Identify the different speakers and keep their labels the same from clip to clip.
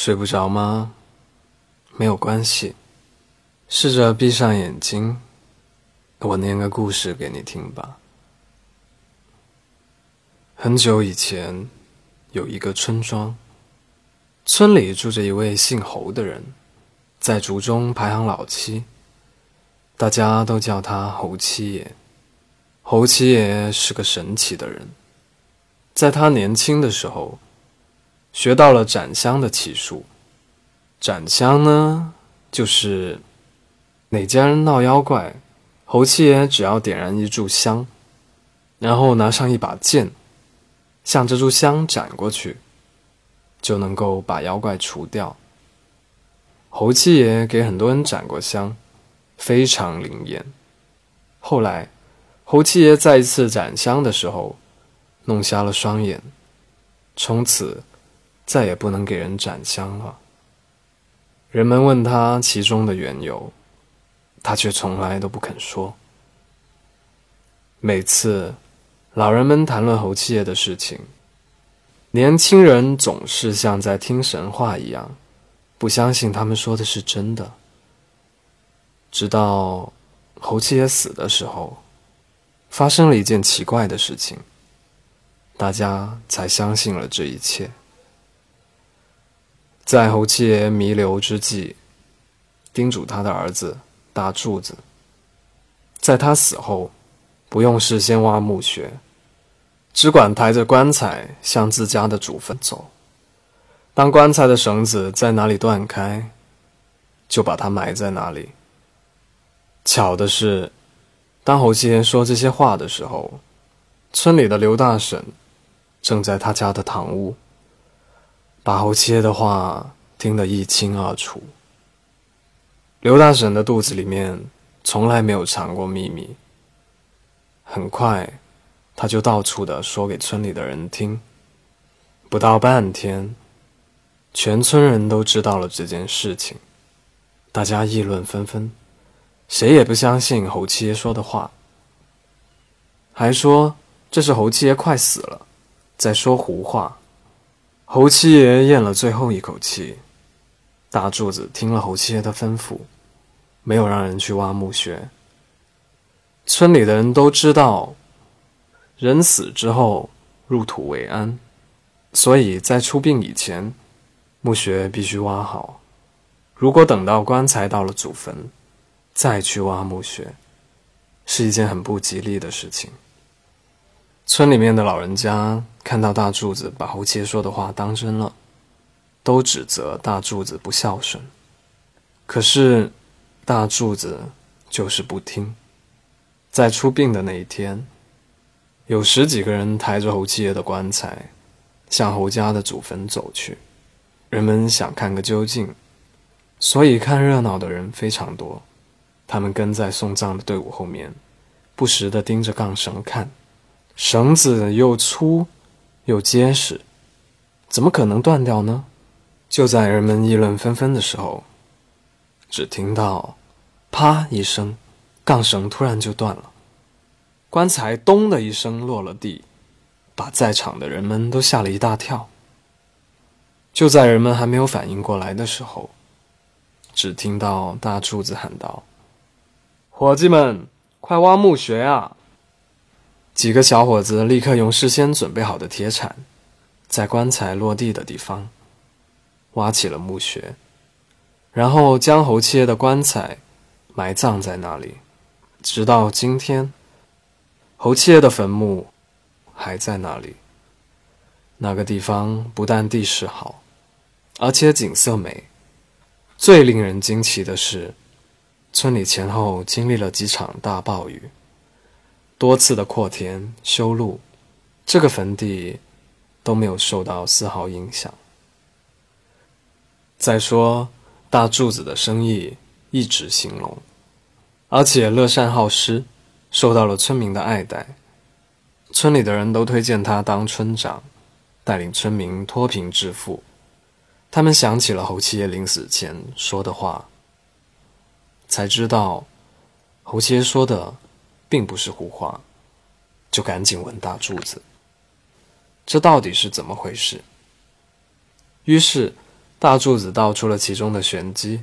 Speaker 1: 睡不着吗？没有关系，试着闭上眼睛，我念个故事给你听吧。很久以前，有一个村庄，村里住着一位姓侯的人，在族中排行老七，大家都叫他侯七爷。侯七爷是个神奇的人，在他年轻的时候。学到了斩香的奇术。斩香呢，就是哪家人闹妖怪，侯七爷只要点燃一炷香，然后拿上一把剑，向这炷香斩过去，就能够把妖怪除掉。侯七爷给很多人斩过香，非常灵验。后来，侯七爷再一次斩香的时候，弄瞎了双眼，从此。再也不能给人斩香了。人们问他其中的缘由，他却从来都不肯说。每次老人们谈论侯七爷的事情，年轻人总是像在听神话一样，不相信他们说的是真的。直到侯七爷死的时候，发生了一件奇怪的事情，大家才相信了这一切。在侯七爷弥留之际，叮嘱他的儿子大柱子，在他死后，不用事先挖墓穴，只管抬着棺材向自家的祖坟走。当棺材的绳子在哪里断开，就把它埋在哪里。巧的是，当侯七爷说这些话的时候，村里的刘大婶正在他家的堂屋。把侯七爷的话听得一清二楚。刘大婶的肚子里面从来没有藏过秘密。很快，他就到处的说给村里的人听。不到半天，全村人都知道了这件事情，大家议论纷纷，谁也不相信侯七爷说的话，还说这是侯七爷快死了，在说胡话。侯七爷咽了最后一口气，大柱子听了侯七爷的吩咐，没有让人去挖墓穴。村里的人都知道，人死之后入土为安，所以在出殡以前，墓穴必须挖好。如果等到棺材到了祖坟，再去挖墓穴，是一件很不吉利的事情。村里面的老人家看到大柱子把侯七爷说的话当真了，都指责大柱子不孝顺。可是大柱子就是不听。在出殡的那一天，有十几个人抬着侯七爷的棺材，向侯家的祖坟走去。人们想看个究竟，所以看热闹的人非常多。他们跟在送葬的队伍后面，不时地盯着杠绳看。绳子又粗又结实，怎么可能断掉呢？就在人们议论纷纷的时候，只听到“啪”一声，杠绳突然就断了，棺材“咚”的一声落了地，把在场的人们都吓了一大跳。就在人们还没有反应过来的时候，只听到大柱子喊道：“伙计们，快挖墓穴啊！”几个小伙子立刻用事先准备好的铁铲，在棺材落地的地方挖起了墓穴，然后将侯七爷的棺材埋葬在那里。直到今天，侯七爷的坟墓还在那里。那个地方不但地势好，而且景色美。最令人惊奇的是，村里前后经历了几场大暴雨。多次的扩田修路，这个坟地都没有受到丝毫影响。再说大柱子的生意一直兴隆，而且乐善好施，受到了村民的爱戴。村里的人都推荐他当村长，带领村民脱贫致富。他们想起了侯七爷临死前说的话，才知道侯七爷说的。并不是胡话，就赶紧问大柱子：“这到底是怎么回事？”于是，大柱子道出了其中的玄机。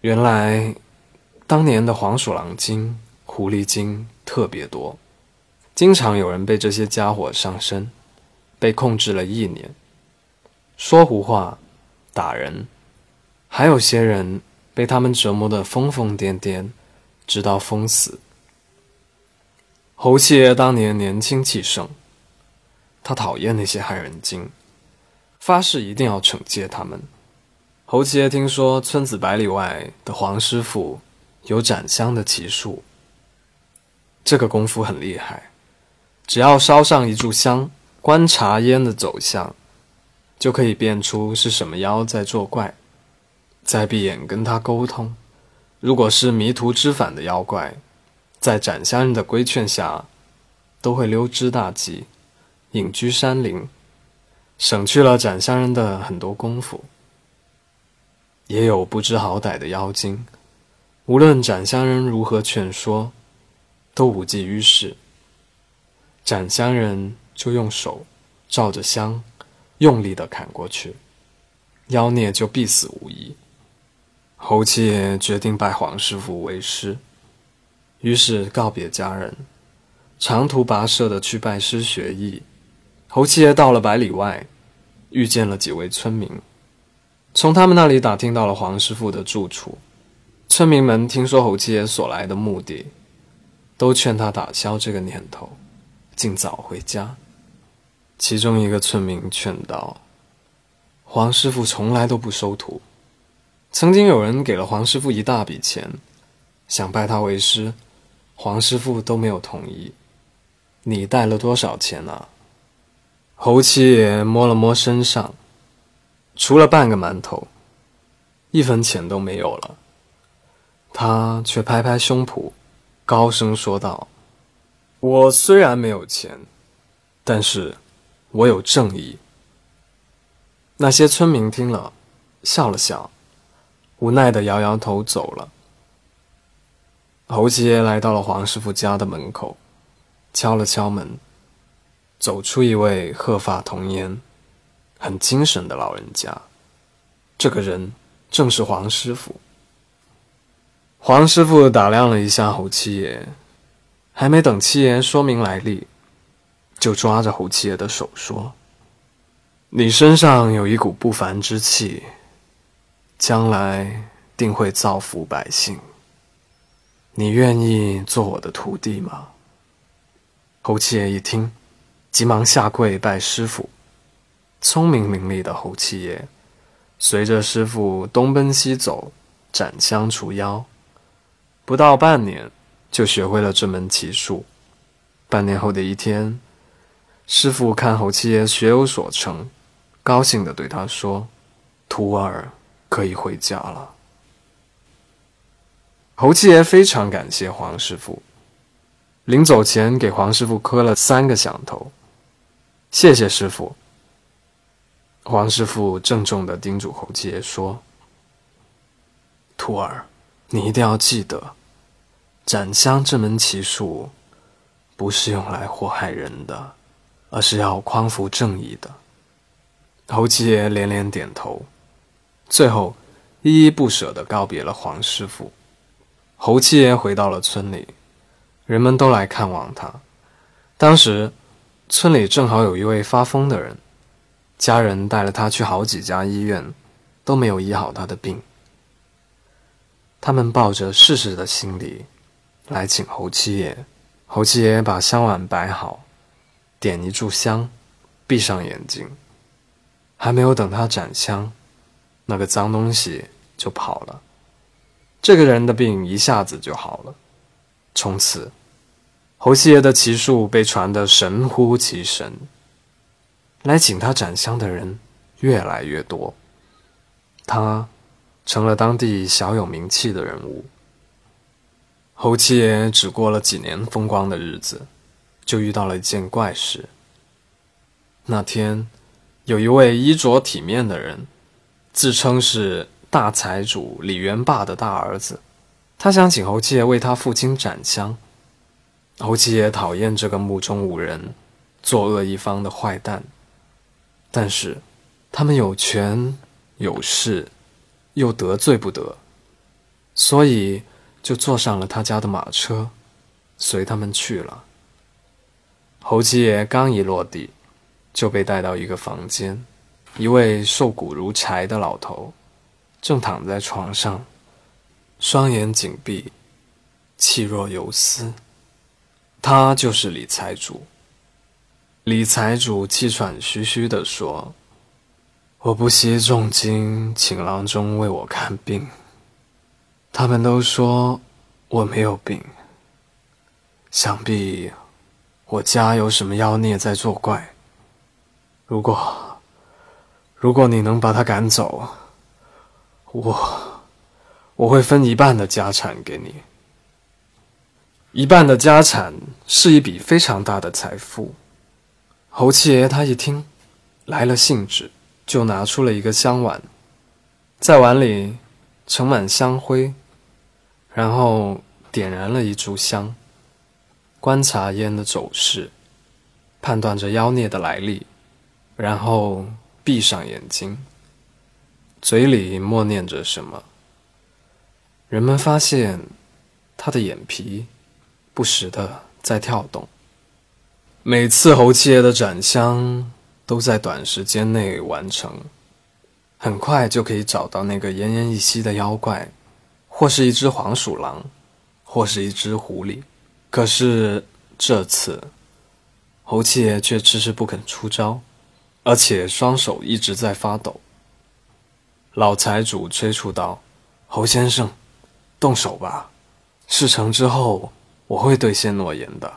Speaker 1: 原来，当年的黄鼠狼精、狐狸精特别多，经常有人被这些家伙上身，被控制了一年，说胡话、打人，还有些人被他们折磨得疯疯癫癫，直到疯死。侯七爷当年年轻气盛，他讨厌那些害人精，发誓一定要惩戒他们。侯七爷听说村子百里外的黄师傅有斩香的奇术，这个功夫很厉害，只要烧上一炷香，观察烟的走向，就可以辨出是什么妖在作怪，再闭眼跟他沟通。如果是迷途知返的妖怪，在斩香人的规劝下，都会溜之大吉，隐居山林，省去了斩香人的很多功夫。也有不知好歹的妖精，无论斩香人如何劝说，都无济于事。斩香人就用手照着香，用力的砍过去，妖孽就必死无疑。侯七爷决定拜黄师傅为师，于是告别家人，长途跋涉的去拜师学艺。侯七爷到了百里外，遇见了几位村民。从他们那里打听到了黄师傅的住处，村民们听说侯七爷所来的目的，都劝他打消这个念头，尽早回家。其中一个村民劝道：“黄师傅从来都不收徒，曾经有人给了黄师傅一大笔钱，想拜他为师，黄师傅都没有同意。你带了多少钱啊？”侯七爷摸了摸身上。除了半个馒头，一分钱都没有了。他却拍拍胸脯，高声说道：“我虽然没有钱，但是我有正义。”那些村民听了，笑了笑，无奈的摇摇头走了。侯七爷来到了黄师傅家的门口，敲了敲门，走出一位鹤发童颜。很精神的老人家，这个人正是黄师傅。黄师傅打量了一下侯七爷，还没等七爷说明来历，就抓着侯七爷的手说：“你身上有一股不凡之气，将来定会造福百姓。你愿意做我的徒弟吗？”侯七爷一听，急忙下跪拜师傅。聪明伶俐的侯七爷，随着师傅东奔西走，斩香除妖，不到半年就学会了这门奇术。半年后的一天，师傅看侯七爷学有所成，高兴地对他说：“徒儿可以回家了。”侯七爷非常感谢黄师傅，临走前给黄师傅磕了三个响头，谢谢师傅。黄师傅郑重地叮嘱侯七爷说：“徒儿，你一定要记得，斩香这门奇术，不是用来祸害人的，而是要匡扶正义的。”侯七爷连连点头，最后依依不舍地告别了黄师傅。侯七爷回到了村里，人们都来看望他。当时，村里正好有一位发疯的人。家人带了他去好几家医院，都没有医好他的病。他们抱着试试的心理来请侯七爷。侯七爷把香碗摆好，点一炷香，闭上眼睛。还没有等他斩香，那个脏东西就跑了。这个人的病一下子就好了。从此，侯七爷的奇术被传得神乎其神。来请他斩香的人越来越多，他成了当地小有名气的人物。侯七爷只过了几年风光的日子，就遇到了一件怪事。那天，有一位衣着体面的人，自称是大财主李元霸的大儿子，他想请侯七爷为他父亲斩香。侯七爷讨厌这个目中无人、作恶一方的坏蛋。但是，他们有权有势，又得罪不得，所以就坐上了他家的马车，随他们去了。侯七爷刚一落地，就被带到一个房间，一位瘦骨如柴的老头，正躺在床上，双眼紧闭，气若游丝。他就是李财主。李财主气喘吁吁地说：“我不惜重金请郎中为我看病，他们都说我没有病，想必……”我家有什么妖孽在作怪？如果，如果你能把他赶走，我，我会分一半的家产给你。一半的家产是一笔非常大的财富。侯七爷他一听，来了兴致，就拿出了一个香碗，在碗里盛满香灰，然后点燃了一炷香。观察烟的走势，判断着妖孽的来历，然后闭上眼睛，嘴里默念着什么。人们发现他的眼皮不时的在跳动。每次侯七爷的斩香都在短时间内完成，很快就可以找到那个奄奄一息的妖怪，或是一只黄鼠狼，或是一只狐狸。可是这次，侯七爷却迟迟不肯出招，而且双手一直在发抖。老财主催促道：“侯先生，动手吧！事成之后，我会兑现诺言的。”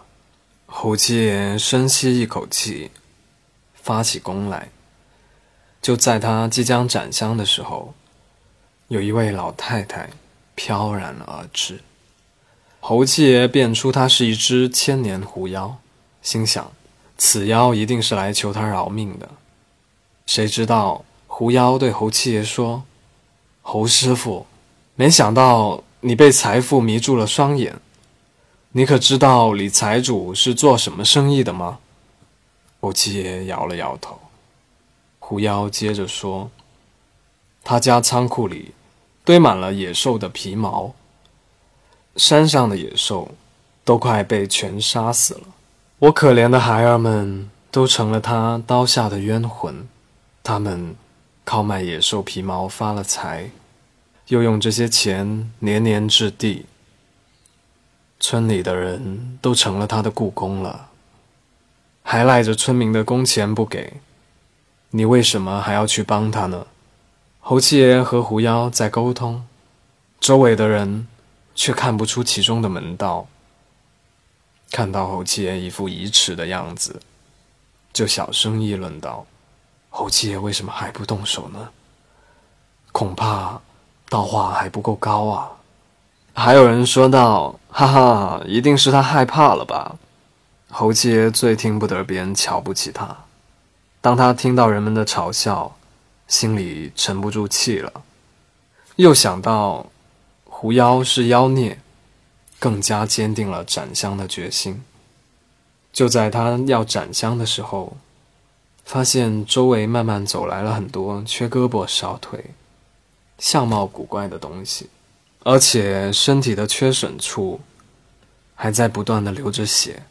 Speaker 1: 侯七爷深吸一口气，发起功来。就在他即将斩香的时候，有一位老太太飘然而至。侯七爷辨出他是一只千年狐妖，心想：此妖一定是来求他饶命的。谁知道狐妖对侯七爷说：“侯师傅，没想到你被财富迷住了双眼。你可知道李财主是做什么生意的吗？”侯七爷摇了摇头。狐妖接着说：“他家仓库里堆满了野兽的皮毛。”山上的野兽都快被全杀死了，我可怜的孩儿们都成了他刀下的冤魂。他们靠卖野兽皮毛发了财，又用这些钱年年置地。村里的人都成了他的雇工了，还赖着村民的工钱不给。你为什么还要去帮他呢？侯七爷和狐妖在沟通，周围的人。却看不出其中的门道。看到侯七爷一副疑迟的样子，就小声议论道：“侯七爷为什么还不动手呢？恐怕道化还不够高啊！”还有人说道：“哈哈，一定是他害怕了吧？”侯七爷最听不得别人瞧不起他。当他听到人们的嘲笑，心里沉不住气了，又想到。狐妖是妖孽，更加坚定了斩香的决心。就在他要斩香的时候，发现周围慢慢走来了很多缺胳膊少腿、相貌古怪的东西，而且身体的缺损处还在不断的流着血。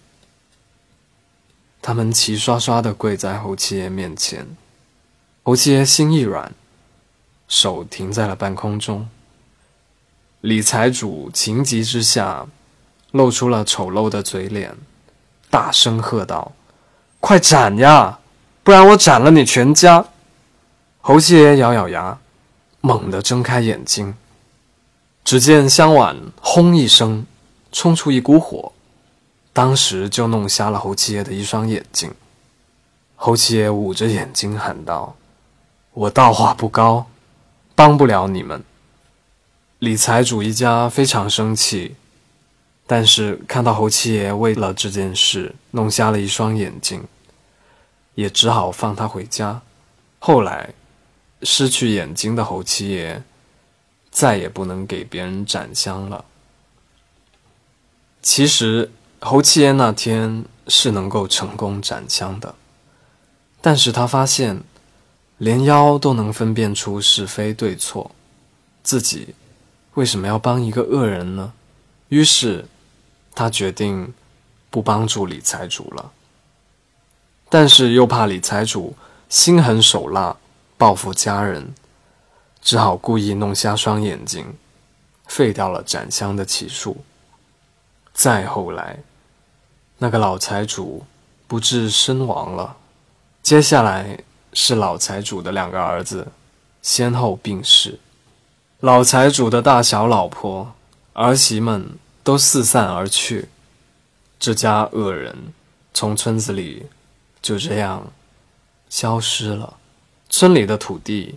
Speaker 1: 他们齐刷刷的跪在侯七爷面前，侯七爷心一软，手停在了半空中。李财主情急之下，露出了丑陋的嘴脸，大声喝道：“快斩呀！不然我斩了你全家！”侯七爷咬咬牙，猛地睁开眼睛，只见香碗轰一声冲出一股火，当时就弄瞎了侯七爷的一双眼睛。侯七爷捂着眼睛喊道：“我道化不高，帮不了你们。”李财主一家非常生气，但是看到侯七爷为了这件事弄瞎了一双眼睛，也只好放他回家。后来，失去眼睛的侯七爷再也不能给别人斩香了。其实，侯七爷那天是能够成功斩香的，但是他发现连妖都能分辨出是非对错，自己为什么要帮一个恶人呢？于是，他决定不帮助李财主了。但是又怕李财主心狠手辣，报复家人，只好故意弄瞎双眼睛，废掉了展香的起诉。再后来，那个老财主不治身亡了。接下来是老财主的两个儿子，先后病逝。老财主的大小老婆、儿媳们都四散而去，这家恶人从村子里就这样消失了。村里的土地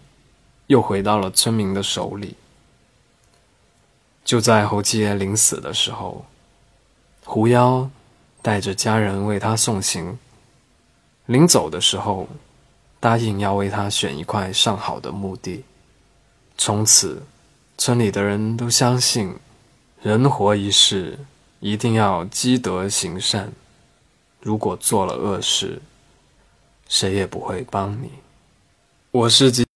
Speaker 1: 又回到了村民的手里。就在侯七爷临死的时候。狐妖带着家人为他送行，临走的时候，答应要为他选一块上好的墓地。从此，村里的人都相信，人活一世，一定要积德行善。如果做了恶事，谁也不会帮你。我是吉。